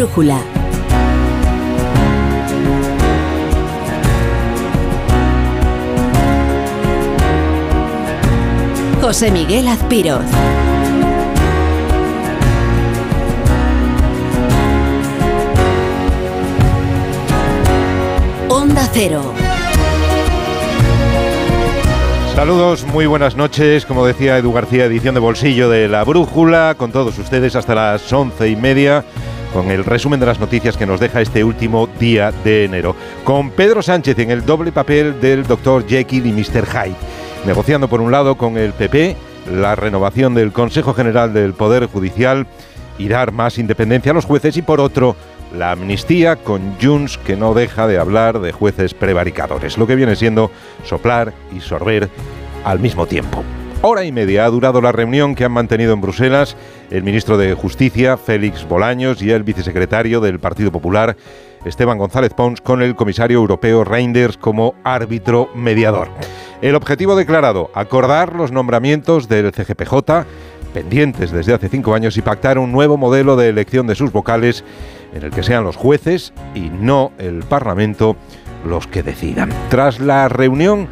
La brújula. José Miguel Azpiroz. Onda Cero. Saludos, muy buenas noches. Como decía Edu García, edición de bolsillo de La Brújula, con todos ustedes hasta las once y media, con el resumen de las noticias que nos deja este último día de enero. Con Pedro Sánchez en el doble papel del Dr. Jekyll y Mr. Hyde, negociando por un lado con el PP la renovación del Consejo General del Poder Judicial y dar más independencia a los jueces y por otro la amnistía con Junts que no deja de hablar de jueces prevaricadores, lo que viene siendo soplar y sorber al mismo tiempo. Hora y media ha durado la reunión que han mantenido en Bruselas el ministro de Justicia, Félix Bolaños, y el vicesecretario del Partido Popular, Esteban González Pons, con el comisario europeo Reinders como árbitro mediador. El objetivo declarado, acordar los nombramientos del CGPJ, pendientes desde hace cinco años, y pactar un nuevo modelo de elección de sus vocales en el que sean los jueces y no el Parlamento los que decidan. Tras la reunión,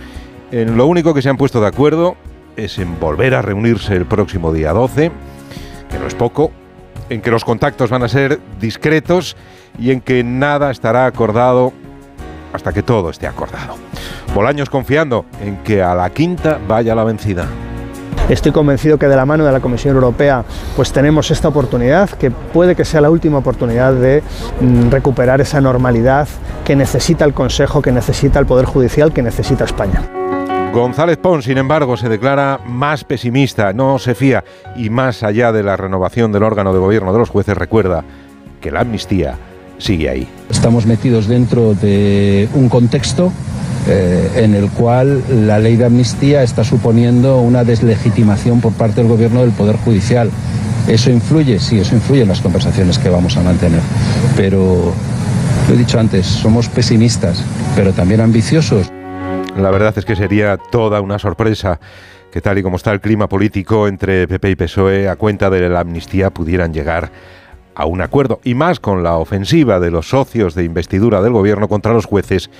en lo único que se han puesto de acuerdo es en volver a reunirse el próximo día 12, que no es poco, en que los contactos van a ser discretos y en que nada estará acordado hasta que todo esté acordado. Bolaños confiando en que a la quinta vaya la vencida. Estoy convencido que de la mano de la Comisión Europea pues tenemos esta oportunidad, que puede que sea la última oportunidad de mm, recuperar esa normalidad que necesita el Consejo, que necesita el Poder Judicial, que necesita España. González Pons, sin embargo, se declara más pesimista, no se fía y más allá de la renovación del órgano de gobierno de los jueces, recuerda que la amnistía sigue ahí. Estamos metidos dentro de un contexto eh, en el cual la ley de amnistía está suponiendo una deslegitimación por parte del gobierno del Poder Judicial. ¿Eso influye? Sí, eso influye en las conversaciones que vamos a mantener. Pero, lo he dicho antes, somos pesimistas, pero también ambiciosos. La verdad es que sería toda una sorpresa que tal y como está el clima político entre PP y PSOE, a cuenta de la amnistía pudieran llegar a un acuerdo, y más con la ofensiva de los socios de investidura del gobierno contra los jueces,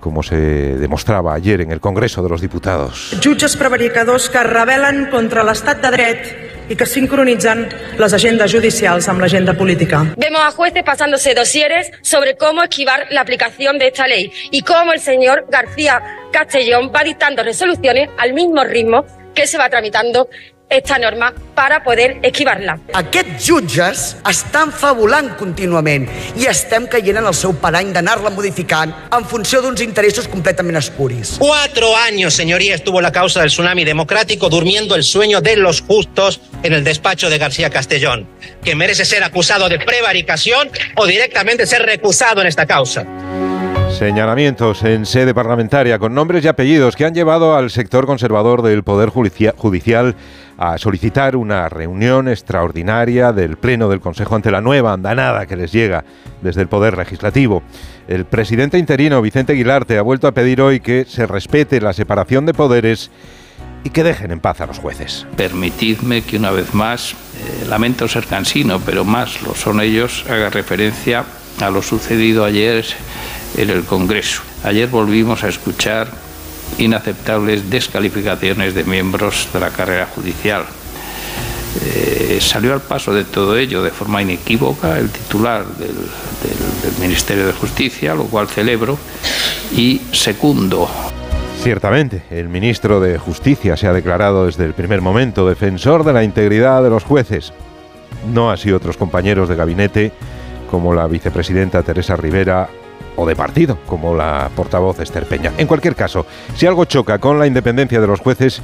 como se demostraba ayer en el Congreso de los Diputados. Jutges prevaricadors que rebel·len contra l'estat de dret y que sincronitzan las agendas judicials amb l'agenda política. Vemos a jueces pasándose dosieres sobre cómo esquivar la aplicación de esta ley y cómo el señor García Castellón va dictando resoluciones al mismo ritmo que se va tramitando esta norma para poder esquivarla. Aquests jutges estan fabulant contínuament i estem caient en el seu parany d'anar-la modificant en funció d'uns interessos completament espuris. Cuatro años, señoría, estuvo la causa del tsunami democrático durmiendo el sueño de los justos en el despacho de García Castellón, que merece ser acusado de prevaricación o directamente ser recusado en esta causa. Señalamientos en sede parlamentaria con nombres y apellidos que han llevado al sector conservador del Poder Judicial a solicitar una reunión extraordinaria del Pleno del Consejo ante la nueva andanada que les llega desde el Poder Legislativo. El presidente interino Vicente Aguilarte ha vuelto a pedir hoy que se respete la separación de poderes y que dejen en paz a los jueces. Permitidme que una vez más, eh, lamento ser cansino, pero más lo son ellos, haga referencia a lo sucedido ayer en el Congreso. Ayer volvimos a escuchar inaceptables descalificaciones de miembros de la carrera judicial. Eh, salió al paso de todo ello de forma inequívoca el titular del, Ministerio de Justicia, lo cual celebro, y segundo, Ciertamente, el ministro de Justicia se ha declarado desde el primer momento defensor de la integridad de los jueces. No así otros compañeros de gabinete como la vicepresidenta Teresa Rivera o de partido, como la portavoz Esther Peña. En cualquier caso, si algo choca con la independencia de los jueces,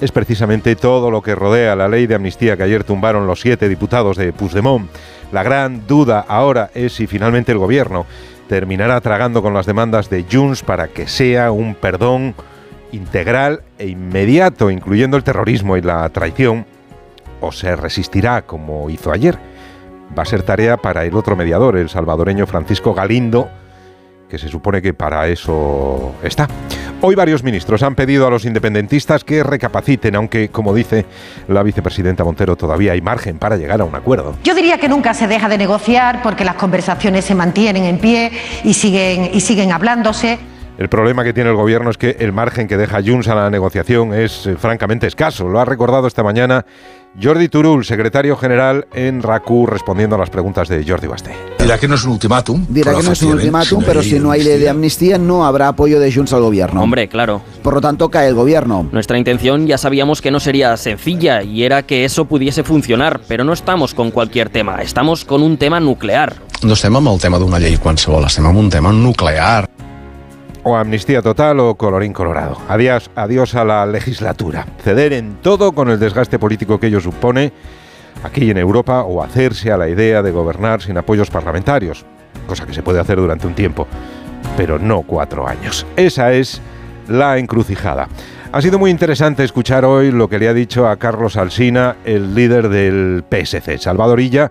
es precisamente todo lo que rodea la ley de amnistía que ayer tumbaron los siete diputados de Puigdemont. La gran duda ahora es si finalmente el gobierno terminará tragando con las demandas de Junts para que sea un perdón integral e inmediato, incluyendo el terrorismo y la traición, o se resistirá como hizo ayer. Va a ser tarea para el otro mediador, el salvadoreño Francisco Galindo, que se supone que para eso está. Hoy varios ministros han pedido a los independentistas que recapaciten, aunque, como dice la vicepresidenta Montero, todavía hay margen para llegar a un acuerdo. Yo diría que nunca se deja de negociar porque las conversaciones se mantienen en pie y siguen, y siguen hablándose. El problema que tiene el gobierno es que el margen que deja Junts a la negociación es eh, francamente escaso. Lo ha recordado esta mañana Jordi Turul, secretario general en RACU, respondiendo a las preguntas de Jordi Basté. Dirá que no es un ultimátum. Dirá que no es un ultimátum, pero si no hay ley de amnistía no habrá apoyo de Junts al gobierno. Hombre, claro. Por lo tanto, cae el gobierno. Nuestra intención ya sabíamos que no sería sencilla y era que eso pudiese funcionar, pero no estamos con cualquier tema, estamos con un tema nuclear. No estem amb el tema d'una llei qualsevol, estem amb un tema nuclear. O amnistía total o colorín colorado. Adiós, adiós a la legislatura. Ceder en todo con el desgaste político que ello supone aquí en Europa o hacerse a la idea de gobernar sin apoyos parlamentarios, cosa que se puede hacer durante un tiempo, pero no cuatro años. Esa es la encrucijada. Ha sido muy interesante escuchar hoy lo que le ha dicho a Carlos Alsina, el líder del PSC, Salvadorilla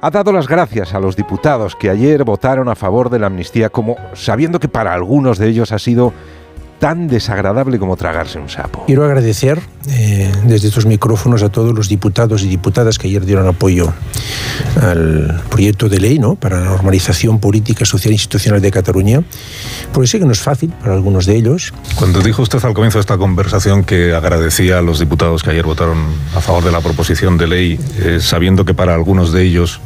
ha dado las gracias a los diputados que ayer votaron a favor de la amnistía, como sabiendo que para algunos de ellos ha sido tan desagradable como tragarse un sapo. Quiero agradecer eh, desde estos micrófonos a todos los diputados y diputadas que ayer dieron apoyo al proyecto de ley ¿no? para la normalización política, social e institucional de Cataluña, porque sé que no es fácil para algunos de ellos. Cuando dijo usted al comienzo de esta conversación que agradecía a los diputados que ayer votaron a favor de la proposición de ley, eh, sabiendo que para algunos de ellos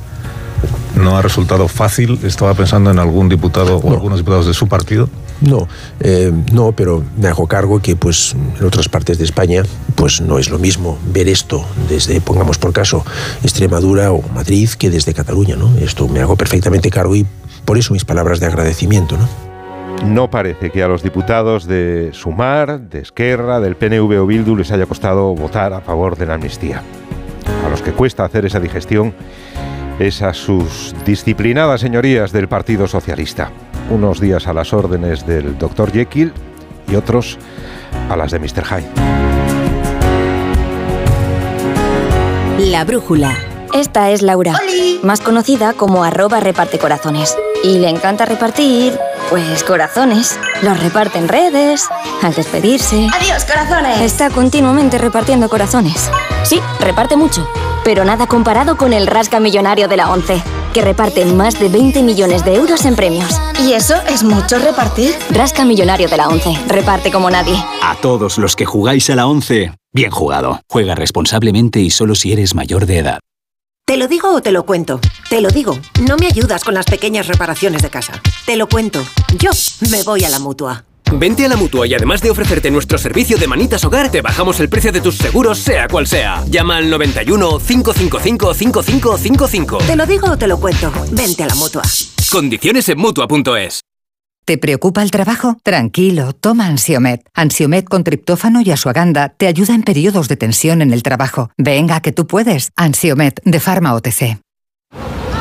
no ha resultado fácil. Estaba pensando en algún diputado o algunos diputados de su partido. No, eh, no, pero me hago cargo que pues en otras partes de España pues no es lo mismo ver esto desde, pongamos por caso, Extremadura o Madrid que desde Cataluña, ¿no? Esto me hago perfectamente cargo y por eso mis palabras de agradecimiento, ¿no? No parece que a los diputados de Sumar, de Esquerra, del PNV o Bildu les haya costado votar a favor de la amnistía. A los que cuesta hacer esa digestión es a sus disciplinadas señorías del Partido Socialista. Unos días a las órdenes del Dr. Jekyll y otros a las de Mr. Hyde. La brújula. Esta es Laura, más conocida como arroba reparte corazones. Y le encanta repartir, pues corazones. Los reparte en redes, al despedirse. ¡Adiós, corazones! Está continuamente repartiendo corazones. Sí, reparte mucho pero nada comparado con el Rasca Millonario de la ONCE, que reparte más de 20 millones de euros en premios. ¿Y eso es mucho repartir? Rasca Millonario de la ONCE, reparte como nadie. A todos los que jugáis a la ONCE, bien jugado. Juega responsablemente y solo si eres mayor de edad. ¿Te lo digo o te lo cuento? Te lo digo. No me ayudas con las pequeñas reparaciones de casa. Te lo cuento. Yo me voy a la mutua. Vente a la mutua y además de ofrecerte nuestro servicio de manitas hogar, te bajamos el precio de tus seguros, sea cual sea. Llama al 91 555 5555. Te lo digo o te lo cuento. Vente a la mutua. Condiciones en mutua.es. ¿Te preocupa el trabajo? Tranquilo, toma Ansiomet. Ansiomet con triptófano y asuaganda te ayuda en periodos de tensión en el trabajo. Venga, que tú puedes. Ansiomet de Pharma OTC.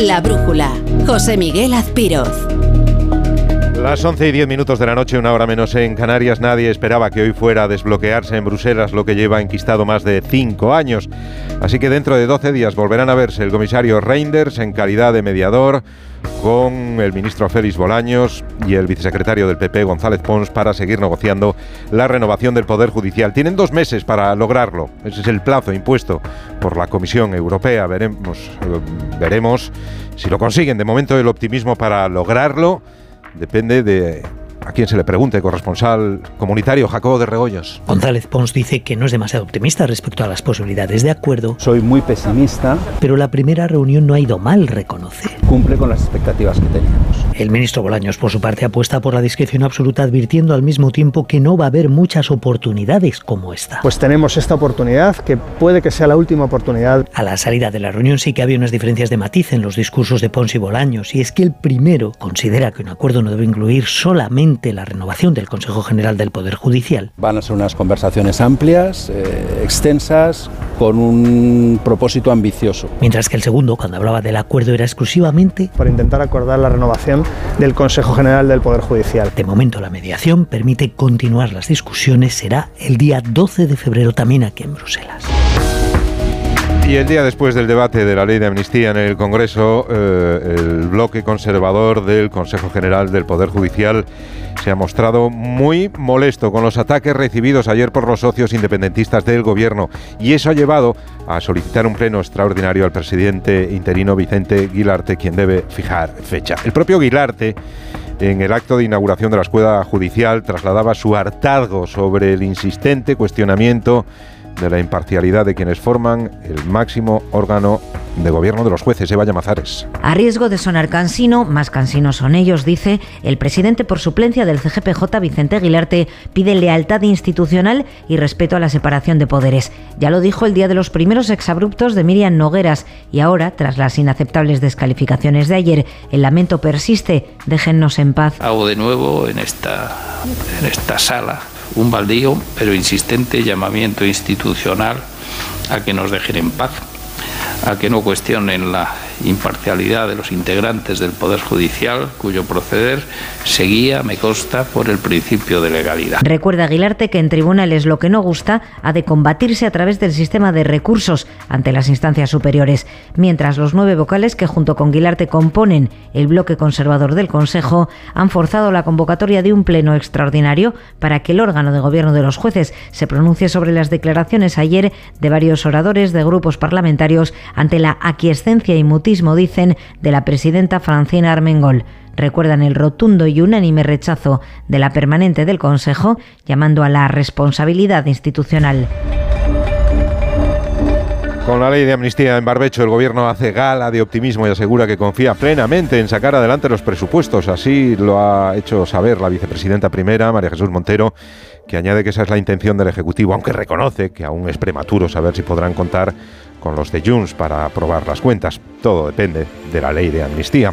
La brújula. José Miguel Azpiroz. Las 11 y 10 minutos de la noche, una hora menos en Canarias, nadie esperaba que hoy fuera a desbloquearse en Bruselas lo que lleva enquistado más de 5 años. Así que dentro de 12 días volverán a verse el comisario Reinders en calidad de mediador con el ministro Félix Bolaños y el vicesecretario del PP González Pons para seguir negociando la renovación del Poder Judicial. Tienen dos meses para lograrlo. Ese es el plazo impuesto por la Comisión Europea. Veremos, eh, veremos si lo consiguen. De momento el optimismo para lograrlo depende de a quien se le pregunte, corresponsal comunitario Jacobo de Regoyos. González Pons dice que no es demasiado optimista respecto a las posibilidades de acuerdo. Soy muy pesimista. Pero la primera reunión no ha ido mal, reconoce. Cumple con las expectativas que teníamos. El ministro Bolaños, por su parte, apuesta por la discreción absoluta, advirtiendo al mismo tiempo que no va a haber muchas oportunidades como esta. Pues tenemos esta oportunidad, que puede que sea la última oportunidad. A la salida de la reunión sí que había unas diferencias de matiz en los discursos de Pons y Bolaños, y es que el primero considera que un acuerdo no debe incluir solamente la renovación del Consejo General del Poder Judicial. Van a ser unas conversaciones amplias, eh, extensas, con un propósito ambicioso. Mientras que el segundo, cuando hablaba del acuerdo, era exclusivamente para intentar acordar la renovación del Consejo General del Poder Judicial. De momento, la mediación permite continuar las discusiones. Será el día 12 de febrero también aquí en Bruselas. Y el día después del debate de la ley de amnistía en el Congreso, eh, el bloque conservador del Consejo General del Poder Judicial se ha mostrado muy molesto con los ataques recibidos ayer por los socios independentistas del Gobierno y eso ha llevado a solicitar un pleno extraordinario al presidente interino Vicente Guilarte, quien debe fijar fecha. El propio Guilarte en el acto de inauguración de la escuela judicial trasladaba su hartazgo sobre el insistente cuestionamiento de la imparcialidad de quienes forman el máximo órgano de gobierno de los jueces, Eva Llamazares. A riesgo de sonar cansino, más cansinos son ellos, dice, el presidente por suplencia del CGPJ, Vicente Aguilarte, pide lealtad institucional y respeto a la separación de poderes. Ya lo dijo el día de los primeros exabruptos de Miriam Nogueras y ahora, tras las inaceptables descalificaciones de ayer, el lamento persiste. Déjennos en paz. Hago de nuevo en esta, en esta sala un baldío pero insistente llamamiento institucional a que nos dejen en paz, a que no cuestionen la imparcialidad de los integrantes del Poder Judicial, cuyo proceder seguía, me consta, por el principio de legalidad. Recuerda Aguilarte que en tribunales lo que no gusta ha de combatirse a través del sistema de recursos ante las instancias superiores, mientras los nueve vocales que junto con Aguilarte componen el bloque conservador del Consejo han forzado la convocatoria de un pleno extraordinario para que el órgano de gobierno de los jueces se pronuncie sobre las declaraciones ayer de varios oradores de grupos parlamentarios ante la aquiescencia y dicen, de la presidenta Francina Armengol. Recuerdan el rotundo y unánime rechazo de la permanente del Consejo, llamando a la responsabilidad institucional. Con la ley de amnistía en barbecho, el gobierno hace gala de optimismo y asegura que confía plenamente en sacar adelante los presupuestos. Así lo ha hecho saber la vicepresidenta primera, María Jesús Montero, que añade que esa es la intención del Ejecutivo, aunque reconoce que aún es prematuro saber si podrán contar con los de Junts para aprobar las cuentas. Todo depende de la ley de amnistía.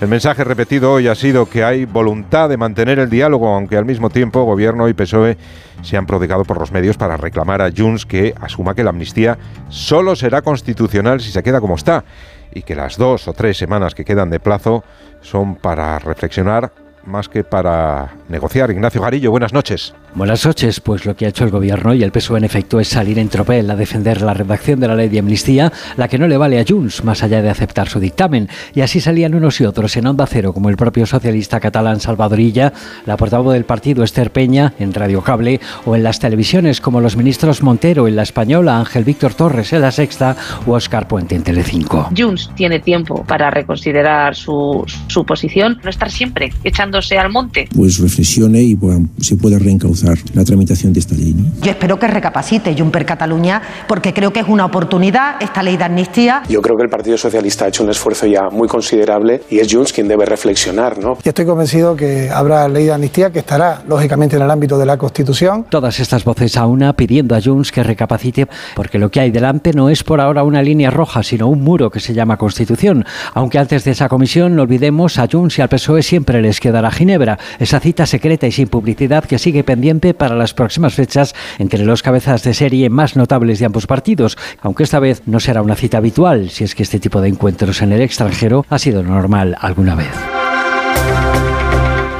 El mensaje repetido hoy ha sido que hay voluntad de mantener el diálogo, aunque al mismo tiempo Gobierno y PSOE se han prodigado por los medios para reclamar a Junts que asuma que la amnistía solo será constitucional si se queda como está y que las dos o tres semanas que quedan de plazo son para reflexionar más que para negociar. Ignacio Garillo, buenas noches. Buenas noches. Pues lo que ha hecho el gobierno y el PSOE en efecto es salir en tropel a defender la redacción de la ley de amnistía, la que no le vale a Junts, más allá de aceptar su dictamen. Y así salían unos y otros en Onda Cero, como el propio socialista catalán Salvadorilla, la portavoz del partido Esther Peña en Radio Cable, o en las televisiones como los ministros Montero en La Española, Ángel Víctor Torres en La Sexta o Oscar Puente en Telecinco. Junts tiene tiempo para reconsiderar su, su posición, no estar siempre echándose al monte. Pues reflexione y se puede reencauzar la tramitación de esta ley. Yo espero que recapacite Juncker Cataluña porque creo que es una oportunidad esta ley de amnistía. Yo creo que el Partido Socialista ha hecho un esfuerzo ya muy considerable y es Junts quien debe reflexionar. ¿no? Y estoy convencido que habrá ley de amnistía que estará lógicamente en el ámbito de la Constitución. Todas estas voces a una pidiendo a Junts que recapacite porque lo que hay delante no es por ahora una línea roja sino un muro que se llama Constitución. Aunque antes de esa comisión no olvidemos a Junts y al PSOE siempre les quedará Ginebra, esa cita secreta y sin publicidad que sigue pendiente para las próximas fechas entre los cabezas de serie más notables de ambos partidos, aunque esta vez no será una cita habitual, si es que este tipo de encuentros en el extranjero ha sido normal alguna vez.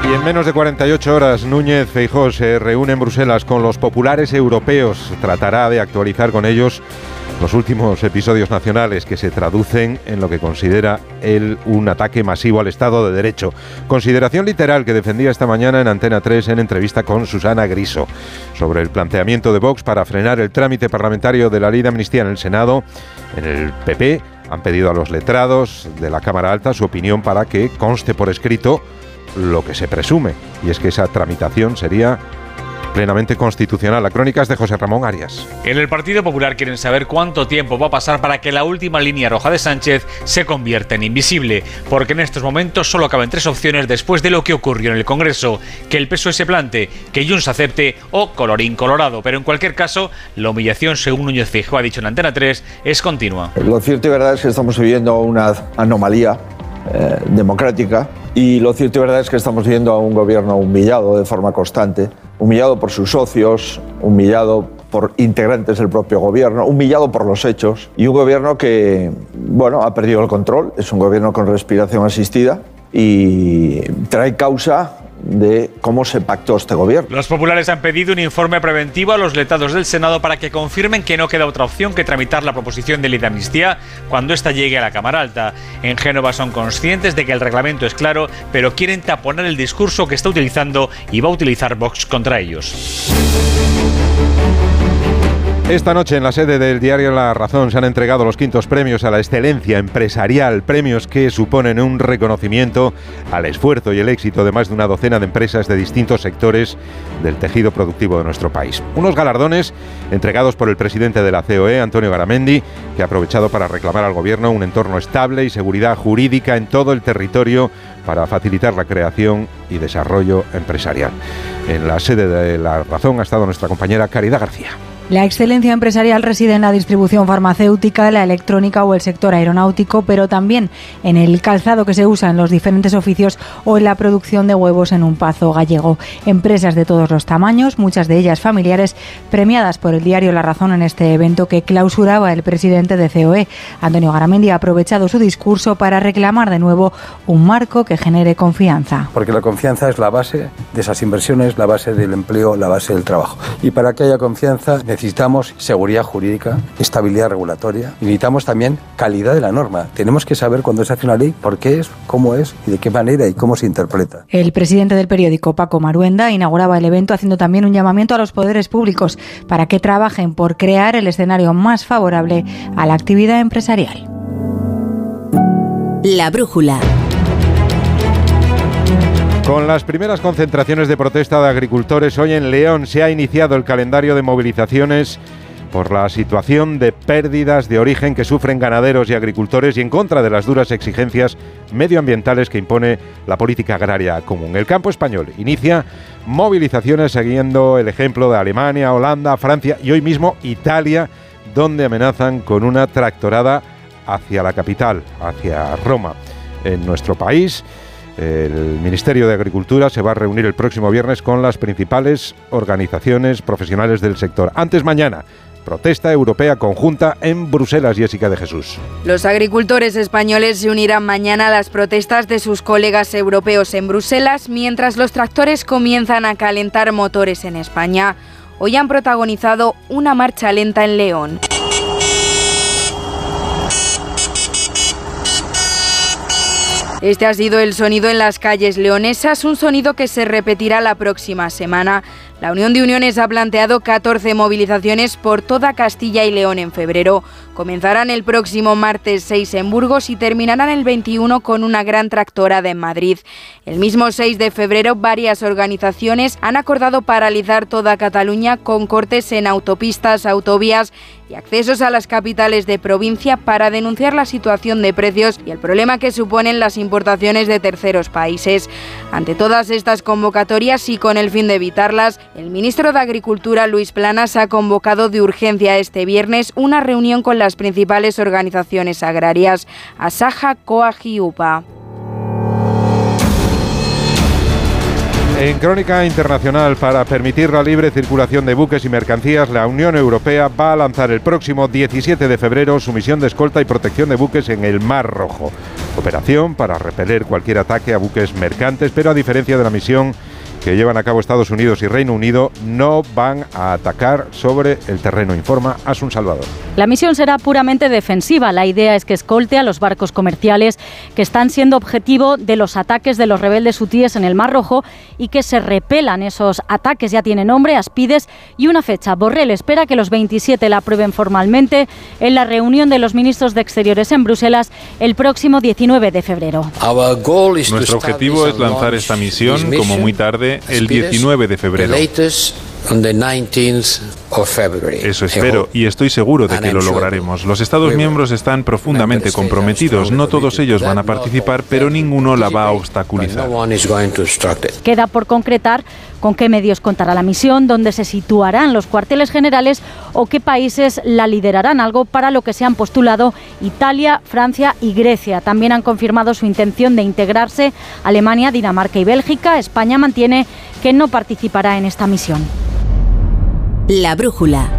Y en menos de 48 horas, Núñez Feijó se reúne en Bruselas con los populares europeos. Tratará de actualizar con ellos los últimos episodios nacionales que se traducen en lo que considera él un ataque masivo al Estado de Derecho. Consideración literal que defendía esta mañana en Antena 3 en entrevista con Susana Griso sobre el planteamiento de Vox para frenar el trámite parlamentario de la ley de amnistía en el Senado. En el PP han pedido a los letrados de la Cámara Alta su opinión para que conste por escrito lo que se presume, y es que esa tramitación sería plenamente constitucional. La crónica es de José Ramón Arias. En el Partido Popular quieren saber cuánto tiempo va a pasar para que la última línea roja de Sánchez se convierta en invisible, porque en estos momentos solo caben tres opciones después de lo que ocurrió en el Congreso, que el PSOE se plante, que Junts acepte o colorín colorado, pero en cualquier caso, la humillación, según Núñez Fijo ha dicho en Antena 3, es continua. Lo cierto y verdad es que estamos viviendo una anomalía eh, democrática y lo cierto y verdad es que estamos viendo a un gobierno humillado de forma constante, humillado por sus socios, humillado por integrantes del propio gobierno, humillado por los hechos y un gobierno que, bueno, ha perdido el control, es un gobierno con respiración asistida y trae causa de cómo se pactó este gobierno. Los populares han pedido un informe preventivo a los letrados del Senado para que confirmen que no queda otra opción que tramitar la proposición de ley de amnistía cuando ésta llegue a la Cámara Alta. En Génova son conscientes de que el reglamento es claro, pero quieren taponar el discurso que está utilizando y va a utilizar Vox contra ellos. Esta noche en la sede del diario La Razón se han entregado los quintos premios a la excelencia empresarial, premios que suponen un reconocimiento al esfuerzo y el éxito de más de una docena de empresas de distintos sectores del tejido productivo de nuestro país. Unos galardones entregados por el presidente de la COE, Antonio Garamendi, que ha aprovechado para reclamar al gobierno un entorno estable y seguridad jurídica en todo el territorio para facilitar la creación y desarrollo empresarial. En la sede de La Razón ha estado nuestra compañera Caridad García. La excelencia empresarial reside en la distribución farmacéutica, la electrónica o el sector aeronáutico, pero también en el calzado que se usa en los diferentes oficios o en la producción de huevos en un pazo gallego. Empresas de todos los tamaños, muchas de ellas familiares, premiadas por el diario La Razón en este evento que clausuraba el presidente de COE. Antonio Garamendi ha aprovechado su discurso para reclamar de nuevo un marco que genere confianza. Porque la confianza es la base de esas inversiones, la base del empleo, la base del trabajo. Y para que haya confianza necesitamos seguridad jurídica, estabilidad regulatoria y necesitamos también calidad de la norma. Tenemos que saber cuando se hace una ley por qué es, cómo es y de qué manera y cómo se interpreta. El presidente del periódico, Paco Maruenda, inauguraba el evento haciendo también un llamamiento a los poderes públicos para que trabajen por crear el escenario más favorable a la actividad empresarial. La brújula. Con las primeras concentraciones de protesta de agricultores, hoy en León se ha iniciado el calendario de movilizaciones por la situación de pérdidas de origen que sufren ganaderos y agricultores y en contra de las duras exigencias medioambientales que impone la política agraria común. El campo español inicia movilizaciones siguiendo el ejemplo de Alemania, Holanda, Francia y hoy mismo Italia, donde amenazan con una tractorada hacia la capital, hacia Roma. En nuestro país, el Ministerio de Agricultura se va a reunir el próximo viernes con las principales organizaciones profesionales del sector. Antes mañana, protesta europea conjunta en Bruselas, Jessica de Jesús. Los agricultores españoles se unirán mañana a las protestas de sus colegas europeos en Bruselas, mientras los tractores comienzan a calentar motores en España. Hoy han protagonizado una marcha lenta en León. Este ha sido el sonido en las calles leonesas, un sonido que se repetirá la próxima semana. La Unión de Uniones ha planteado 14 movilizaciones por toda Castilla y León en febrero. Comenzarán el próximo martes 6 en Burgos y terminarán el 21 con una gran tractorada en Madrid. El mismo 6 de febrero varias organizaciones han acordado paralizar toda Cataluña con cortes en autopistas, autovías y accesos a las capitales de provincia para denunciar la situación de precios y el problema que suponen las importaciones de terceros países. Ante todas estas convocatorias y con el fin de evitarlas, el ministro de Agricultura, Luis Planas, ha convocado de urgencia este viernes una reunión con las principales organizaciones agrarias, Asaja, Coag y UPA. En Crónica Internacional, para permitir la libre circulación de buques y mercancías, la Unión Europea va a lanzar el próximo 17 de febrero su misión de escolta y protección de buques en el Mar Rojo. Operación para repeler cualquier ataque a buques mercantes, pero a diferencia de la misión que llevan a cabo Estados Unidos y Reino Unido no van a atacar sobre el terreno, informa Asun Salvador. La misión será puramente defensiva. La idea es que escolte a los barcos comerciales que están siendo objetivo de los ataques de los rebeldes hutíes en el Mar Rojo y que se repelan esos ataques. Ya tiene nombre, Aspides y una fecha. Borrell espera que los 27 la aprueben formalmente en la reunión de los ministros de Exteriores en Bruselas el próximo 19 de febrero. Nuestro objetivo es lanzar esta misión como muy tarde el 19 de febrero. Eso espero y estoy seguro de que lo lograremos. Los Estados miembros están profundamente comprometidos. No todos ellos van a participar, pero ninguno la va a obstaculizar. Queda por concretar con qué medios contará la misión, dónde se situarán los cuarteles generales o qué países la liderarán, algo para lo que se han postulado Italia, Francia y Grecia. También han confirmado su intención de integrarse Alemania, Dinamarca y Bélgica. España mantiene que no participará en esta misión. La brújula.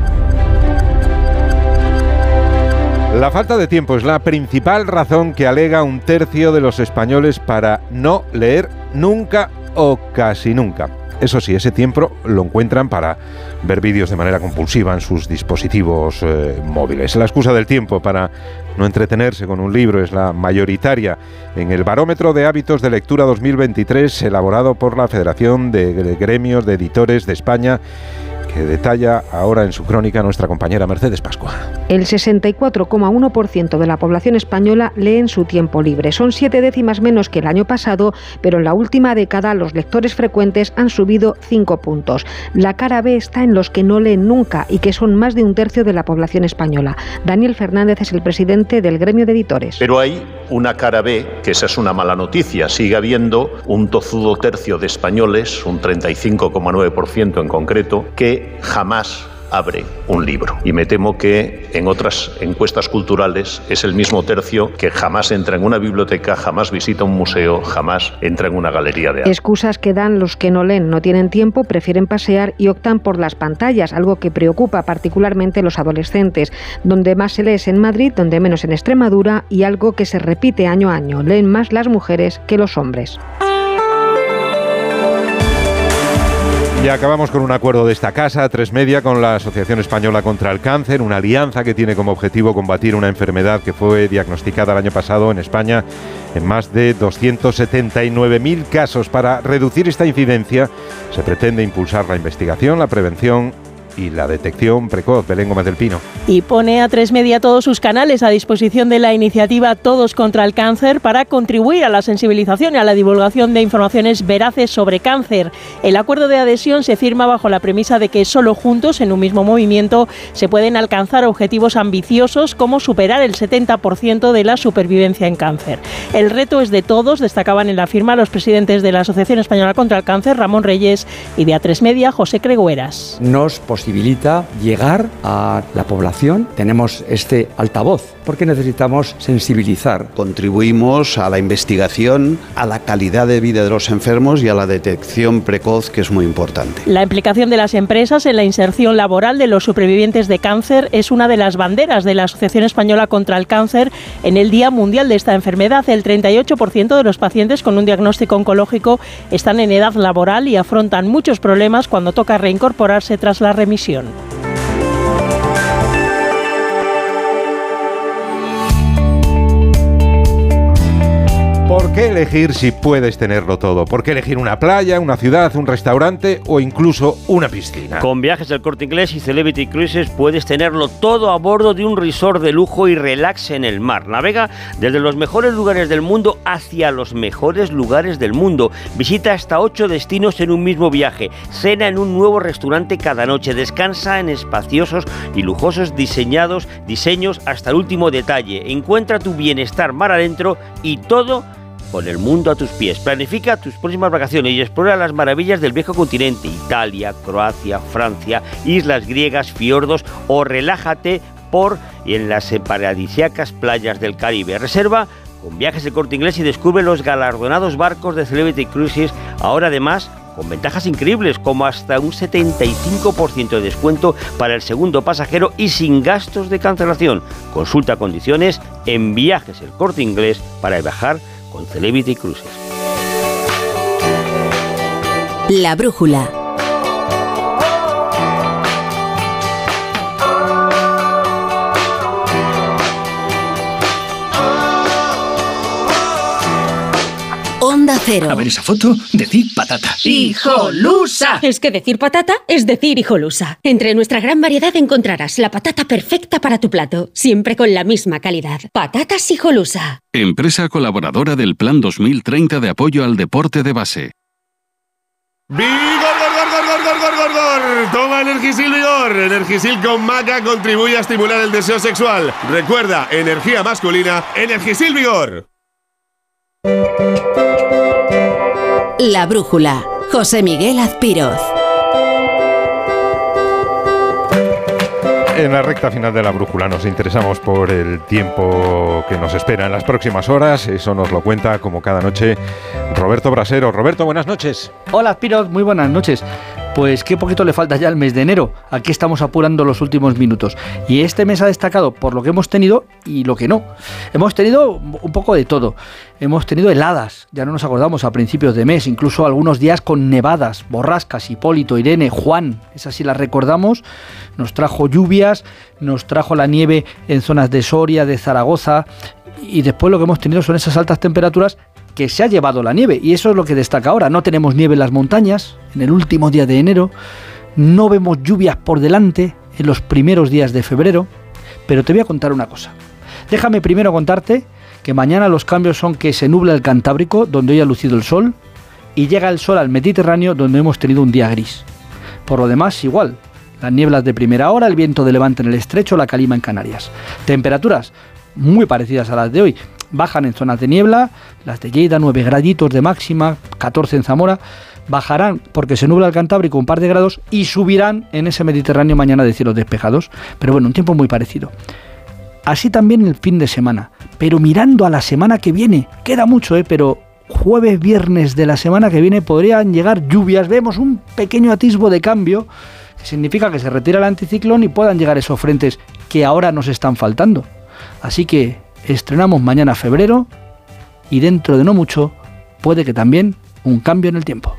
La falta de tiempo es la principal razón que alega un tercio de los españoles para no leer nunca o casi nunca. Eso sí, ese tiempo lo encuentran para ver vídeos de manera compulsiva en sus dispositivos eh, móviles. La excusa del tiempo para no entretenerse con un libro es la mayoritaria en el Barómetro de Hábitos de Lectura 2023 elaborado por la Federación de Gremios de Editores de España que detalla ahora en su crónica nuestra compañera Mercedes Pascua. El 64,1% de la población española lee en su tiempo libre. Son siete décimas menos que el año pasado, pero en la última década los lectores frecuentes han subido cinco puntos. La cara B está en los que no leen nunca y que son más de un tercio de la población española. Daniel Fernández es el presidente del gremio de editores. Pero hay una cara B, que esa es una mala noticia. Sigue habiendo un tozudo tercio de españoles, un 35,9% en concreto, que jamás abre un libro. Y me temo que en otras encuestas culturales es el mismo tercio que jamás entra en una biblioteca, jamás visita un museo, jamás entra en una galería de arte. Excusas que dan los que no leen, no tienen tiempo, prefieren pasear y optan por las pantallas, algo que preocupa particularmente a los adolescentes. Donde más se lee es en Madrid, donde menos en Extremadura y algo que se repite año a año. Leen más las mujeres que los hombres. Y acabamos con un acuerdo de esta casa, tres media, con la Asociación Española contra el Cáncer, una alianza que tiene como objetivo combatir una enfermedad que fue diagnosticada el año pasado en España en más de 279.000 casos. Para reducir esta incidencia, se pretende impulsar la investigación, la prevención y la detección precoz. Belén Gómez del Pino. Y pone a tres media todos sus canales a disposición de la iniciativa Todos contra el Cáncer para contribuir a la sensibilización y a la divulgación de informaciones veraces sobre cáncer. El acuerdo de adhesión se firma bajo la premisa de que solo juntos, en un mismo movimiento, se pueden alcanzar objetivos ambiciosos como superar el 70% de la supervivencia en cáncer. El reto es de todos, destacaban en la firma los presidentes de la Asociación Española contra el Cáncer, Ramón Reyes, y de A3 Media, José Cregueras. Nos posibilita llegar a la población. Tenemos este altavoz porque necesitamos sensibilizar. Contribuimos a la investigación, a la calidad de vida de los enfermos y a la detección precoz, que es muy importante. La implicación de las empresas en la inserción laboral de los supervivientes de cáncer es una de las banderas de la Asociación Española contra el Cáncer en el Día Mundial de esta enfermedad. El 38% de los pacientes con un diagnóstico oncológico están en edad laboral y afrontan muchos problemas cuando toca reincorporarse tras la remisión. ¿Por qué elegir si puedes tenerlo todo? ¿Por qué elegir una playa, una ciudad, un restaurante o incluso una piscina? Con viajes del corte inglés y Celebrity Cruises puedes tenerlo todo a bordo de un resort de lujo y relax en el mar. Navega desde los mejores lugares del mundo hacia los mejores lugares del mundo. Visita hasta ocho destinos en un mismo viaje. Cena en un nuevo restaurante cada noche. Descansa en espaciosos y lujosos diseñados diseños hasta el último detalle. Encuentra tu bienestar mar adentro y todo con el mundo a tus pies. Planifica tus próximas vacaciones y explora las maravillas del viejo continente, Italia, Croacia, Francia, islas griegas, fiordos o relájate por y en las paradisíacas playas del Caribe. Reserva con viajes de corte inglés y descubre los galardonados barcos de Celebrity Cruises, ahora además con ventajas increíbles como hasta un 75% de descuento para el segundo pasajero y sin gastos de cancelación. Consulta condiciones en viajes el corte inglés para viajar con Celebrity Cruises. La brújula. Cero. A ver esa foto, decir patata. ¡Hijolusa! Es que decir patata es decir hijolusa. Entre nuestra gran variedad encontrarás la patata perfecta para tu plato, siempre con la misma calidad. Patatas hijolusa. Empresa colaboradora del Plan 2030 de apoyo al deporte de base. ¡Vigor, gor, gor, gor, gor, gor, gor! Toma Energisil Vigor. Energisil con maca contribuye a estimular el deseo sexual. Recuerda, energía masculina, Energisil Vigor. La brújula. José Miguel Azpiroz. En la recta final de la brújula nos interesamos por el tiempo que nos espera en las próximas horas. Eso nos lo cuenta como cada noche Roberto Brasero. Roberto, buenas noches. Hola, Piros, muy buenas noches. Pues qué poquito le falta ya al mes de enero. Aquí estamos apurando los últimos minutos. Y este mes ha destacado por lo que hemos tenido y lo que no. Hemos tenido un poco de todo. Hemos tenido heladas, ya no nos acordamos, a principios de mes, incluso algunos días con nevadas, borrascas, Hipólito, Irene, Juan, esas sí las recordamos. Nos trajo lluvias, nos trajo la nieve en zonas de Soria, de Zaragoza. Y después lo que hemos tenido son esas altas temperaturas que se ha llevado la nieve. Y eso es lo que destaca ahora. No tenemos nieve en las montañas en el último día de enero. No vemos lluvias por delante en los primeros días de febrero. Pero te voy a contar una cosa. Déjame primero contarte que mañana los cambios son que se nubla el Cantábrico, donde hoy ha lucido el sol, y llega el sol al Mediterráneo, donde hemos tenido un día gris. Por lo demás, igual. Las nieblas de primera hora, el viento de levante en el estrecho, la calima en Canarias. Temperaturas muy parecidas a las de hoy bajan en zonas de niebla, las de Lleida 9 graditos de máxima, 14 en Zamora, bajarán porque se nubla el Cantábrico un par de grados y subirán en ese Mediterráneo mañana de cielos despejados, pero bueno, un tiempo muy parecido. Así también el fin de semana, pero mirando a la semana que viene, queda mucho, ¿eh? pero jueves, viernes de la semana que viene podrían llegar lluvias, vemos un pequeño atisbo de cambio, que significa que se retira el anticiclón y puedan llegar esos frentes que ahora nos están faltando. Así que estrenamos mañana febrero y dentro de no mucho puede que también un cambio en el tiempo.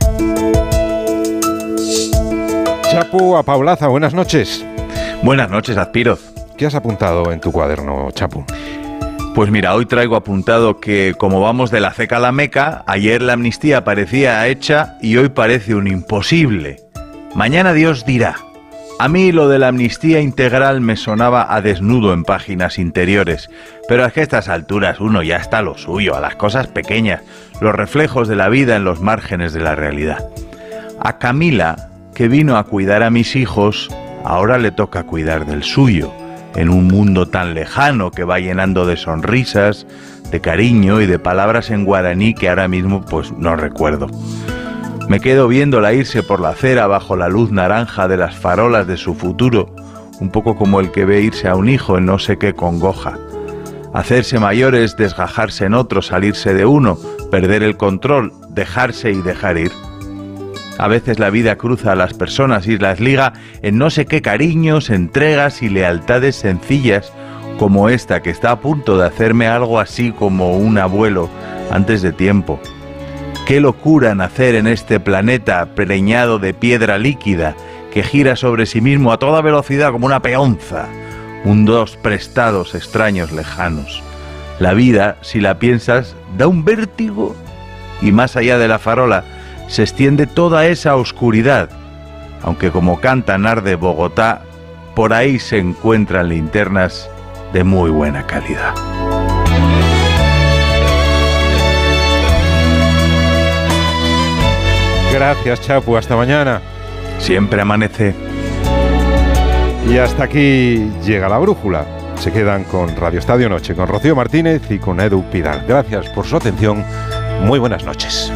Chapu a Paulaza, buenas noches. Buenas noches, Azpiroz. ¿Qué has apuntado en tu cuaderno, Chapu? Pues mira, hoy traigo apuntado que como vamos de la ceca a la meca, ayer la amnistía parecía hecha y hoy parece un imposible. Mañana Dios dirá. A mí lo de la amnistía integral me sonaba a desnudo en páginas interiores, pero es que a estas alturas uno ya está a lo suyo, a las cosas pequeñas, los reflejos de la vida en los márgenes de la realidad. A Camila, que vino a cuidar a mis hijos, ahora le toca cuidar del suyo, en un mundo tan lejano que va llenando de sonrisas, de cariño y de palabras en guaraní que ahora mismo pues no recuerdo. Me quedo viéndola irse por la acera bajo la luz naranja de las farolas de su futuro, un poco como el que ve irse a un hijo en no sé qué congoja. Hacerse mayor es desgajarse en otro, salirse de uno, perder el control, dejarse y dejar ir. A veces la vida cruza a las personas y las liga en no sé qué cariños, entregas y lealtades sencillas, como esta que está a punto de hacerme algo así como un abuelo antes de tiempo. Qué locura nacer en este planeta preñado de piedra líquida que gira sobre sí mismo a toda velocidad como una peonza, mundos prestados extraños lejanos. La vida, si la piensas, da un vértigo y más allá de la farola se extiende toda esa oscuridad, aunque como canta Nar de Bogotá, por ahí se encuentran linternas de muy buena calidad. Gracias, Chapu. Hasta mañana. Siempre amanece. Y hasta aquí llega la brújula. Se quedan con Radio Estadio Noche, con Rocío Martínez y con Edu Pidal. Gracias por su atención. Muy buenas noches.